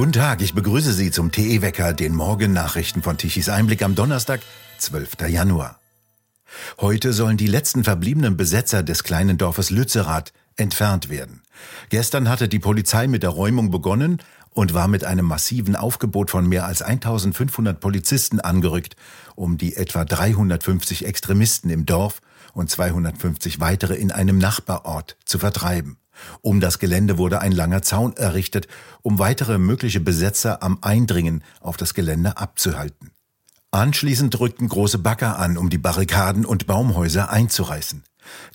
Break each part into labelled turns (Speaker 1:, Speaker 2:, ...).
Speaker 1: Guten Tag, ich begrüße Sie zum TE-Wecker, den Morgennachrichten von Tichys Einblick am Donnerstag, 12. Januar. Heute sollen die letzten verbliebenen Besetzer des kleinen Dorfes Lützerath entfernt werden. Gestern hatte die Polizei mit der Räumung begonnen und war mit einem massiven Aufgebot von mehr als 1500 Polizisten angerückt, um die etwa 350 Extremisten im Dorf und 250 weitere in einem Nachbarort zu vertreiben. Um das Gelände wurde ein langer Zaun errichtet, um weitere mögliche Besetzer am Eindringen auf das Gelände abzuhalten. Anschließend rückten große Bagger an, um die Barrikaden und Baumhäuser einzureißen.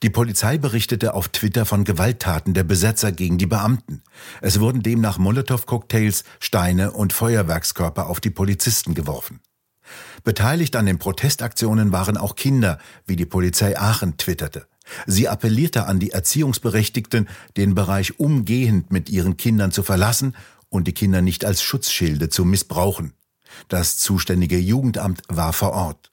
Speaker 1: Die Polizei berichtete auf Twitter von Gewalttaten der Besetzer gegen die Beamten. Es wurden demnach Molotow-Cocktails, Steine und Feuerwerkskörper auf die Polizisten geworfen. Beteiligt an den Protestaktionen waren auch Kinder, wie die Polizei Aachen twitterte. Sie appellierte an die Erziehungsberechtigten, den Bereich umgehend mit ihren Kindern zu verlassen und die Kinder nicht als Schutzschilde zu missbrauchen. Das zuständige Jugendamt war vor Ort.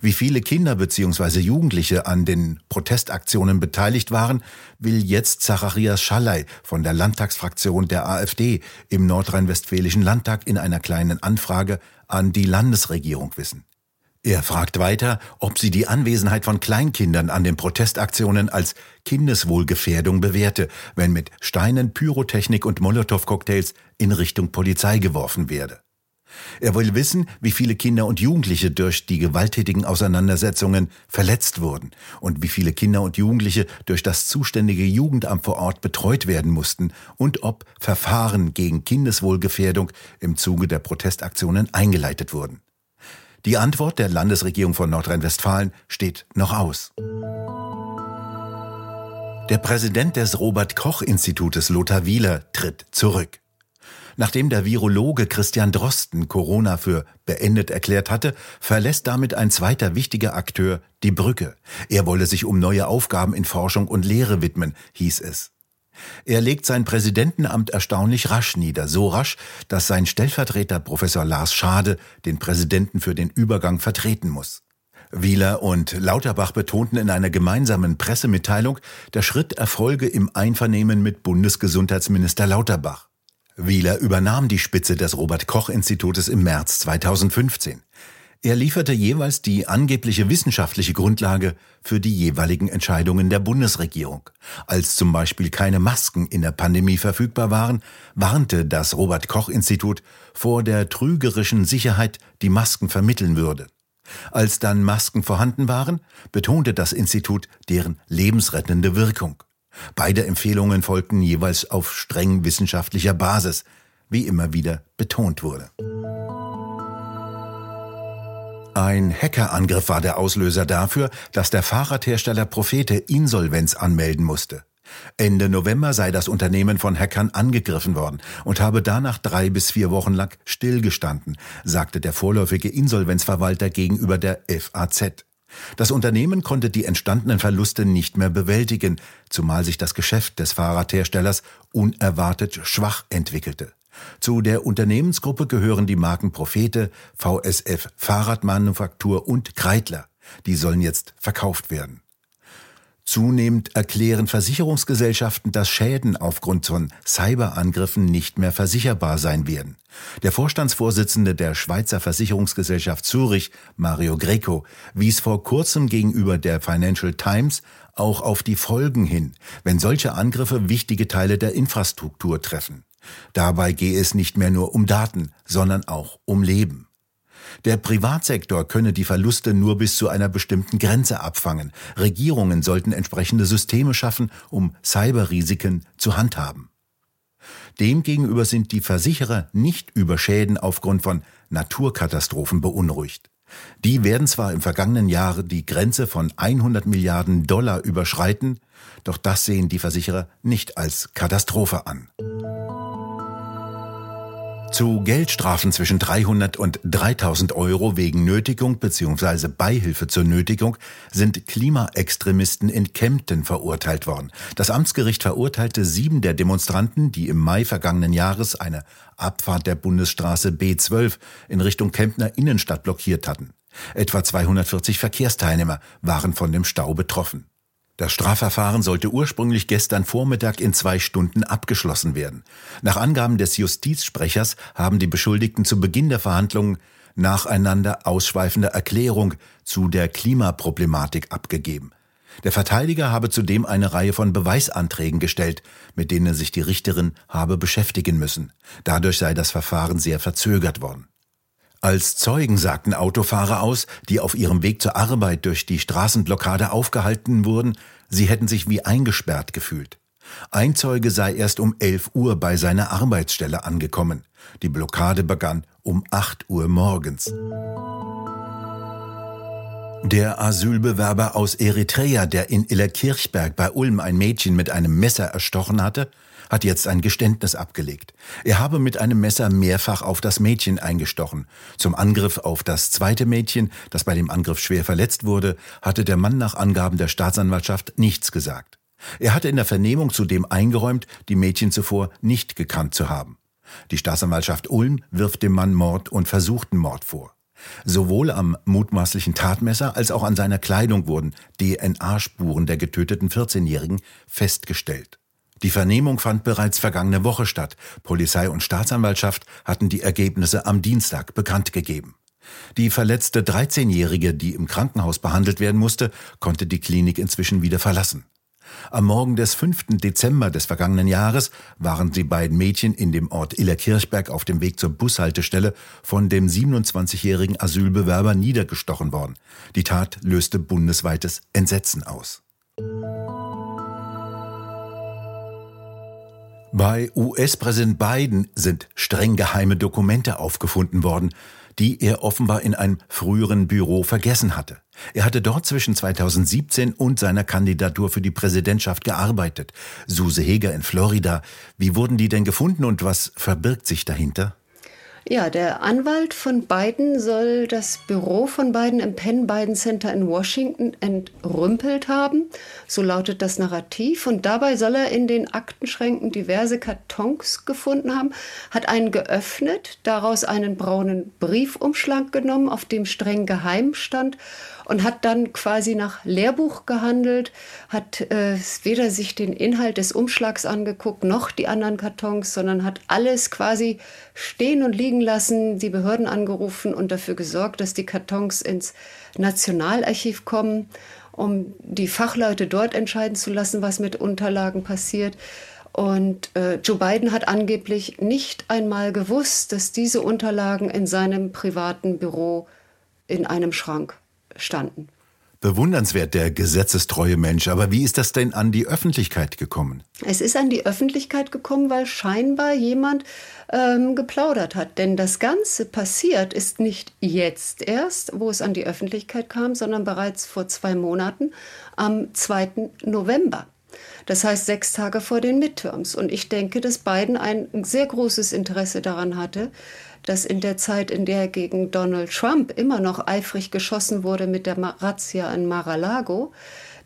Speaker 1: Wie viele Kinder bzw. Jugendliche an den Protestaktionen beteiligt waren, will jetzt Zacharias Schallei von der Landtagsfraktion der AfD im nordrhein-westfälischen Landtag in einer kleinen Anfrage an die Landesregierung wissen. Er fragt weiter, ob sie die Anwesenheit von Kleinkindern an den Protestaktionen als Kindeswohlgefährdung bewährte, wenn mit Steinen, Pyrotechnik und Molotow-Cocktails in Richtung Polizei geworfen werde. Er will wissen, wie viele Kinder und Jugendliche durch die gewalttätigen Auseinandersetzungen verletzt wurden und wie viele Kinder und Jugendliche durch das zuständige Jugendamt vor Ort betreut werden mussten und ob Verfahren gegen Kindeswohlgefährdung im Zuge der Protestaktionen eingeleitet wurden. Die Antwort der Landesregierung von Nordrhein-Westfalen steht noch aus. Der Präsident des Robert Koch Institutes Lothar Wieler tritt zurück. Nachdem der Virologe Christian Drosten Corona für beendet erklärt hatte, verlässt damit ein zweiter wichtiger Akteur die Brücke. Er wolle sich um neue Aufgaben in Forschung und Lehre widmen, hieß es. Er legt sein Präsidentenamt erstaunlich rasch nieder, so rasch, dass sein Stellvertreter Professor Lars Schade den Präsidenten für den Übergang vertreten muss. Wieler und Lauterbach betonten in einer gemeinsamen Pressemitteilung, der Schritt erfolge im Einvernehmen mit Bundesgesundheitsminister Lauterbach. Wieler übernahm die Spitze des Robert Koch Institutes im März 2015. Er lieferte jeweils die angebliche wissenschaftliche Grundlage für die jeweiligen Entscheidungen der Bundesregierung. Als zum Beispiel keine Masken in der Pandemie verfügbar waren, warnte das Robert Koch Institut vor der trügerischen Sicherheit, die Masken vermitteln würde. Als dann Masken vorhanden waren, betonte das Institut deren lebensrettende Wirkung. Beide Empfehlungen folgten jeweils auf streng wissenschaftlicher Basis, wie immer wieder betont wurde. Ein Hackerangriff war der Auslöser dafür, dass der Fahrradhersteller Profete Insolvenz anmelden musste. Ende November sei das Unternehmen von Hackern angegriffen worden und habe danach drei bis vier Wochen lang stillgestanden, sagte der vorläufige Insolvenzverwalter gegenüber der FAZ. Das Unternehmen konnte die entstandenen Verluste nicht mehr bewältigen, zumal sich das Geschäft des Fahrradherstellers unerwartet schwach entwickelte. Zu der Unternehmensgruppe gehören die Marken Prophete, VSF Fahrradmanufaktur und Kreitler. Die sollen jetzt verkauft werden. Zunehmend erklären Versicherungsgesellschaften, dass Schäden aufgrund von Cyberangriffen nicht mehr versicherbar sein werden. Der Vorstandsvorsitzende der Schweizer Versicherungsgesellschaft Zürich, Mario Greco, wies vor kurzem gegenüber der Financial Times auch auf die Folgen hin, wenn solche Angriffe wichtige Teile der Infrastruktur treffen. Dabei gehe es nicht mehr nur um Daten, sondern auch um Leben. Der Privatsektor könne die Verluste nur bis zu einer bestimmten Grenze abfangen. Regierungen sollten entsprechende Systeme schaffen, um Cyberrisiken zu handhaben. Demgegenüber sind die Versicherer nicht über Schäden aufgrund von Naturkatastrophen beunruhigt. Die werden zwar im vergangenen Jahr die Grenze von 100 Milliarden Dollar überschreiten, doch das sehen die Versicherer nicht als Katastrophe an. Zu Geldstrafen zwischen 300 und 3000 Euro wegen Nötigung bzw. Beihilfe zur Nötigung sind Klimaextremisten in Kempten verurteilt worden. Das Amtsgericht verurteilte sieben der Demonstranten, die im Mai vergangenen Jahres eine Abfahrt der Bundesstraße B12 in Richtung Kemptner Innenstadt blockiert hatten. Etwa 240 Verkehrsteilnehmer waren von dem Stau betroffen. Das Strafverfahren sollte ursprünglich gestern Vormittag in zwei Stunden abgeschlossen werden. Nach Angaben des Justizsprechers haben die Beschuldigten zu Beginn der Verhandlungen nacheinander ausschweifende Erklärung zu der Klimaproblematik abgegeben. Der Verteidiger habe zudem eine Reihe von Beweisanträgen gestellt, mit denen sich die Richterin habe beschäftigen müssen. Dadurch sei das Verfahren sehr verzögert worden. Als Zeugen sagten Autofahrer aus, die auf ihrem Weg zur Arbeit durch die Straßenblockade aufgehalten wurden, sie hätten sich wie eingesperrt gefühlt. Ein Zeuge sei erst um 11 Uhr bei seiner Arbeitsstelle angekommen. Die Blockade begann um 8 Uhr morgens. Der Asylbewerber aus Eritrea, der in Illerkirchberg bei Ulm ein Mädchen mit einem Messer erstochen hatte, hat jetzt ein Geständnis abgelegt. Er habe mit einem Messer mehrfach auf das Mädchen eingestochen. Zum Angriff auf das zweite Mädchen, das bei dem Angriff schwer verletzt wurde, hatte der Mann nach Angaben der Staatsanwaltschaft nichts gesagt. Er hatte in der Vernehmung zudem eingeräumt, die Mädchen zuvor nicht gekannt zu haben. Die Staatsanwaltschaft Ulm wirft dem Mann Mord und versuchten Mord vor. Sowohl am mutmaßlichen Tatmesser als auch an seiner Kleidung wurden DNA-Spuren der getöteten 14-Jährigen festgestellt. Die Vernehmung fand bereits vergangene Woche statt. Polizei und Staatsanwaltschaft hatten die Ergebnisse am Dienstag bekannt gegeben. Die verletzte 13-Jährige, die im Krankenhaus behandelt werden musste, konnte die Klinik inzwischen wieder verlassen. Am Morgen des 5. Dezember des vergangenen Jahres waren die beiden Mädchen in dem Ort Illerkirchberg auf dem Weg zur Bushaltestelle von dem 27-jährigen Asylbewerber niedergestochen worden. Die Tat löste bundesweites Entsetzen aus. Bei US-Präsident Biden sind streng geheime Dokumente aufgefunden worden, die er offenbar in einem früheren Büro vergessen hatte. Er hatte dort zwischen 2017 und seiner Kandidatur für die Präsidentschaft gearbeitet. Suse Heger in Florida. Wie wurden die denn gefunden und was verbirgt sich dahinter?
Speaker 2: Ja, der Anwalt von Biden soll das Büro von Biden im Penn Biden Center in Washington entrümpelt haben. So lautet das Narrativ. Und dabei soll er in den Aktenschränken diverse Kartons gefunden haben, hat einen geöffnet, daraus einen braunen Briefumschlag genommen, auf dem streng geheim stand und hat dann quasi nach Lehrbuch gehandelt, hat äh, weder sich den Inhalt des Umschlags angeguckt noch die anderen Kartons, sondern hat alles quasi stehen und liegen lassen, die Behörden angerufen und dafür gesorgt, dass die Kartons ins Nationalarchiv kommen, um die Fachleute dort entscheiden zu lassen, was mit Unterlagen passiert. Und äh, Joe Biden hat angeblich nicht einmal gewusst, dass diese Unterlagen in seinem privaten Büro in einem Schrank standen.
Speaker 1: Bewundernswert, der gesetzestreue Mensch. Aber wie ist das denn an die Öffentlichkeit gekommen?
Speaker 2: Es ist an die Öffentlichkeit gekommen, weil scheinbar jemand ähm, geplaudert hat. Denn das Ganze passiert ist nicht jetzt erst, wo es an die Öffentlichkeit kam, sondern bereits vor zwei Monaten am 2. November. Das heißt sechs Tage vor den Midterms. Und ich denke, dass Biden ein sehr großes Interesse daran hatte, dass in der Zeit, in der gegen Donald Trump immer noch eifrig geschossen wurde mit der Razzia in Mar-a-Lago,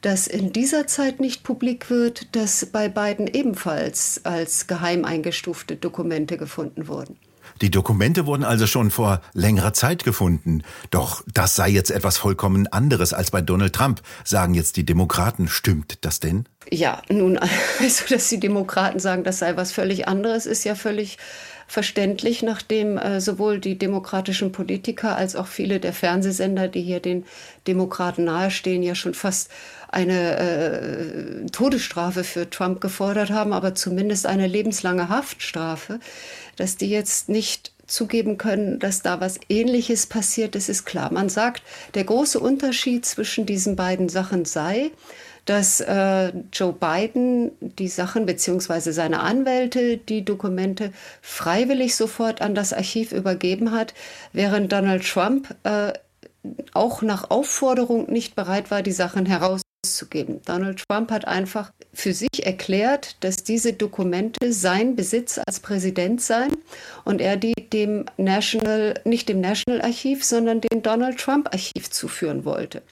Speaker 2: dass in dieser Zeit nicht publik wird, dass bei Biden ebenfalls als geheim eingestufte Dokumente gefunden wurden.
Speaker 1: Die Dokumente wurden also schon vor längerer Zeit gefunden. Doch das sei jetzt etwas vollkommen anderes als bei Donald Trump, sagen jetzt die Demokraten. Stimmt das denn?
Speaker 2: Ja, nun, also dass die Demokraten sagen, das sei was völlig anderes, ist ja völlig verständlich, nachdem äh, sowohl die demokratischen Politiker als auch viele der Fernsehsender, die hier den Demokraten nahestehen, ja schon fast eine äh, Todesstrafe für Trump gefordert haben, aber zumindest eine lebenslange Haftstrafe, dass die jetzt nicht zugeben können, dass da was Ähnliches passiert ist, ist klar. Man sagt, der große Unterschied zwischen diesen beiden Sachen sei, dass äh, Joe Biden die Sachen beziehungsweise seine Anwälte die Dokumente freiwillig sofort an das Archiv übergeben hat, während Donald Trump äh, auch nach Aufforderung nicht bereit war, die Sachen herauszugeben. Donald Trump hat einfach für sich erklärt, dass diese Dokumente sein Besitz als Präsident seien und er die dem National, nicht dem National Archiv, sondern dem Donald Trump Archiv zuführen wollte.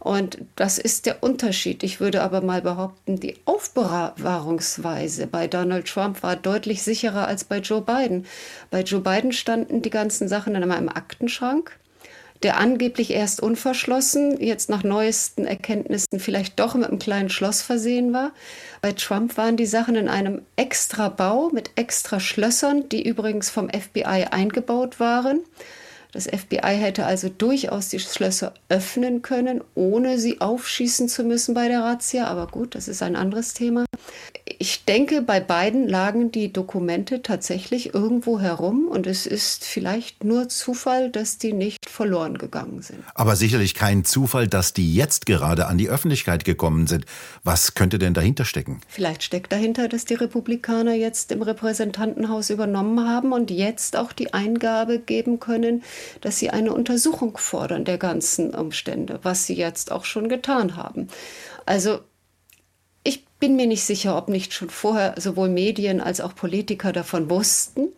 Speaker 2: Und das ist der Unterschied. Ich würde aber mal behaupten, die Aufbewahrungsweise bei Donald Trump war deutlich sicherer als bei Joe Biden. Bei Joe Biden standen die ganzen Sachen dann einmal im Aktenschrank. der angeblich erst unverschlossen, jetzt nach neuesten Erkenntnissen vielleicht doch mit einem kleinen Schloss versehen war. Bei Trump waren die Sachen in einem extra Bau mit extra Schlössern, die übrigens vom FBI eingebaut waren. Das FBI hätte also durchaus die Schlösser öffnen können, ohne sie aufschießen zu müssen bei der Razzia. Aber gut, das ist ein anderes Thema. Ich denke, bei beiden lagen die Dokumente tatsächlich irgendwo herum und es ist vielleicht nur Zufall, dass die nicht verloren gegangen sind.
Speaker 1: Aber sicherlich kein Zufall, dass die jetzt gerade an die Öffentlichkeit gekommen sind. Was könnte denn dahinter stecken?
Speaker 2: Vielleicht steckt dahinter, dass die Republikaner jetzt im Repräsentantenhaus übernommen haben und jetzt auch die Eingabe geben können, dass sie eine Untersuchung fordern der ganzen Umstände, was sie jetzt auch schon getan haben. Also ich bin mir nicht sicher, ob nicht schon vorher sowohl Medien als auch Politiker davon wussten.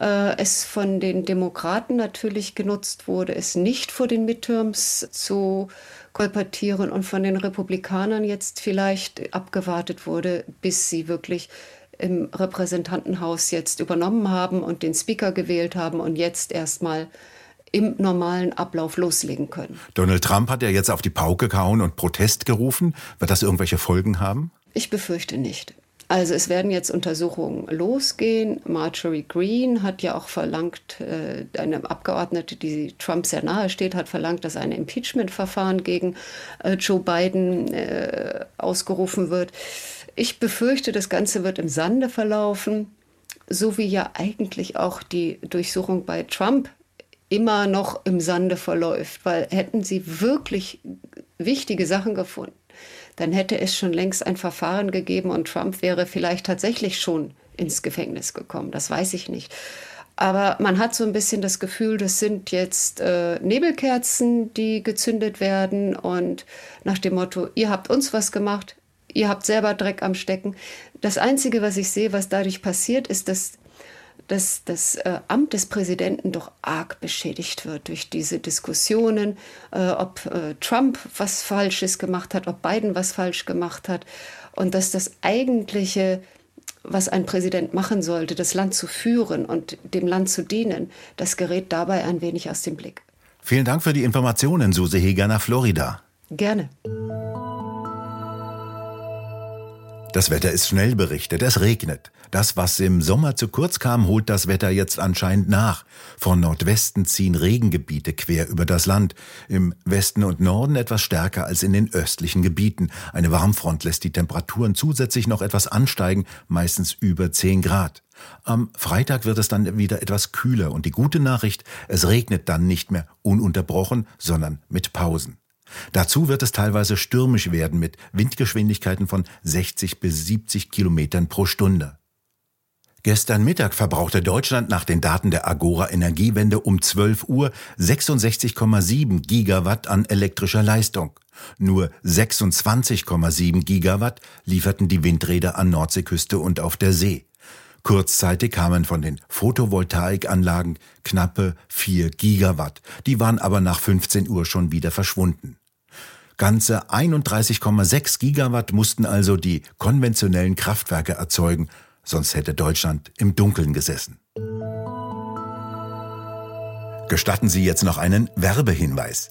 Speaker 2: Äh, es von den Demokraten natürlich genutzt wurde, es nicht vor den Midterms zu kolportieren und von den Republikanern jetzt vielleicht abgewartet wurde, bis sie wirklich im Repräsentantenhaus jetzt übernommen haben und den Speaker gewählt haben und jetzt erstmal im normalen Ablauf loslegen können.
Speaker 1: Donald Trump hat ja jetzt auf die Pauke gehauen und Protest gerufen. Wird das irgendwelche Folgen haben?
Speaker 2: Ich befürchte nicht. Also es werden jetzt Untersuchungen losgehen. Marjorie Green hat ja auch verlangt, äh, eine Abgeordnete, die Trump sehr nahe steht, hat verlangt, dass ein Impeachment-Verfahren gegen äh, Joe Biden äh, ausgerufen wird. Ich befürchte, das Ganze wird im Sande verlaufen, so wie ja eigentlich auch die Durchsuchung bei Trump immer noch im Sande verläuft, weil hätten sie wirklich wichtige Sachen gefunden, dann hätte es schon längst ein Verfahren gegeben und Trump wäre vielleicht tatsächlich schon ins Gefängnis gekommen. Das weiß ich nicht. Aber man hat so ein bisschen das Gefühl, das sind jetzt äh, Nebelkerzen, die gezündet werden und nach dem Motto, ihr habt uns was gemacht, ihr habt selber Dreck am Stecken. Das Einzige, was ich sehe, was dadurch passiert, ist, dass dass das äh, Amt des Präsidenten doch arg beschädigt wird durch diese Diskussionen, äh, ob äh, Trump was Falsches gemacht hat, ob Biden was falsch gemacht hat und dass das eigentliche, was ein Präsident machen sollte, das Land zu führen und dem Land zu dienen, das gerät dabei ein wenig aus dem Blick.
Speaker 1: Vielen Dank für die Informationen, Suse Heger nach Florida.
Speaker 2: Gerne.
Speaker 1: Das Wetter ist schnell berichtet, es regnet. Das, was im Sommer zu kurz kam, holt das Wetter jetzt anscheinend nach. Von Nordwesten ziehen Regengebiete quer über das Land. Im Westen und Norden etwas stärker als in den östlichen Gebieten. Eine Warmfront lässt die Temperaturen zusätzlich noch etwas ansteigen, meistens über 10 Grad. Am Freitag wird es dann wieder etwas kühler und die gute Nachricht, es regnet dann nicht mehr ununterbrochen, sondern mit Pausen. Dazu wird es teilweise stürmisch werden mit Windgeschwindigkeiten von 60 bis 70 Kilometern pro Stunde. Gestern Mittag verbrauchte Deutschland nach den Daten der Agora Energiewende um 12 Uhr 66,7 Gigawatt an elektrischer Leistung. Nur 26,7 Gigawatt lieferten die Windräder an Nordseeküste und auf der See. Kurzzeitig kamen von den Photovoltaikanlagen knappe 4 Gigawatt. Die waren aber nach 15 Uhr schon wieder verschwunden. Ganze 31,6 Gigawatt mussten also die konventionellen Kraftwerke erzeugen, sonst hätte Deutschland im Dunkeln gesessen. Gestatten Sie jetzt noch einen Werbehinweis.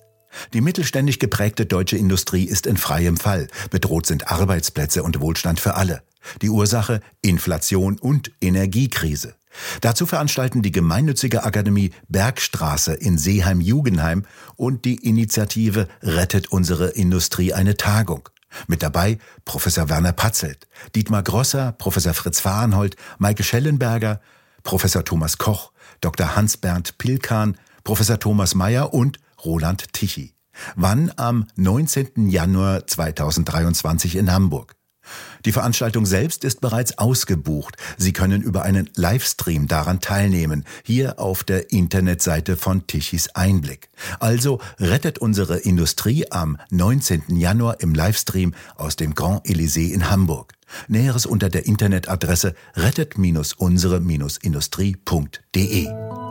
Speaker 1: Die mittelständisch geprägte deutsche Industrie ist in freiem Fall. Bedroht sind Arbeitsplätze und Wohlstand für alle. Die Ursache Inflation und Energiekrise. Dazu veranstalten die gemeinnützige Akademie Bergstraße in Seeheim-Jugenheim und die Initiative Rettet unsere Industrie eine Tagung. Mit dabei Professor Werner Patzelt, Dietmar Grosser, Professor Fritz Fahrenhold, Maike Schellenberger, Professor Thomas Koch, Dr. Hans-Bernd Pilkan, Professor Thomas Mayer und Roland Tichy. Wann? Am 19. Januar 2023 in Hamburg. Die Veranstaltung selbst ist bereits ausgebucht. Sie können über einen Livestream daran teilnehmen, hier auf der Internetseite von Tichys Einblick. Also rettet unsere Industrie am 19. Januar im Livestream aus dem Grand Elysée in Hamburg. Näheres unter der Internetadresse rettet-unsere-industrie.de.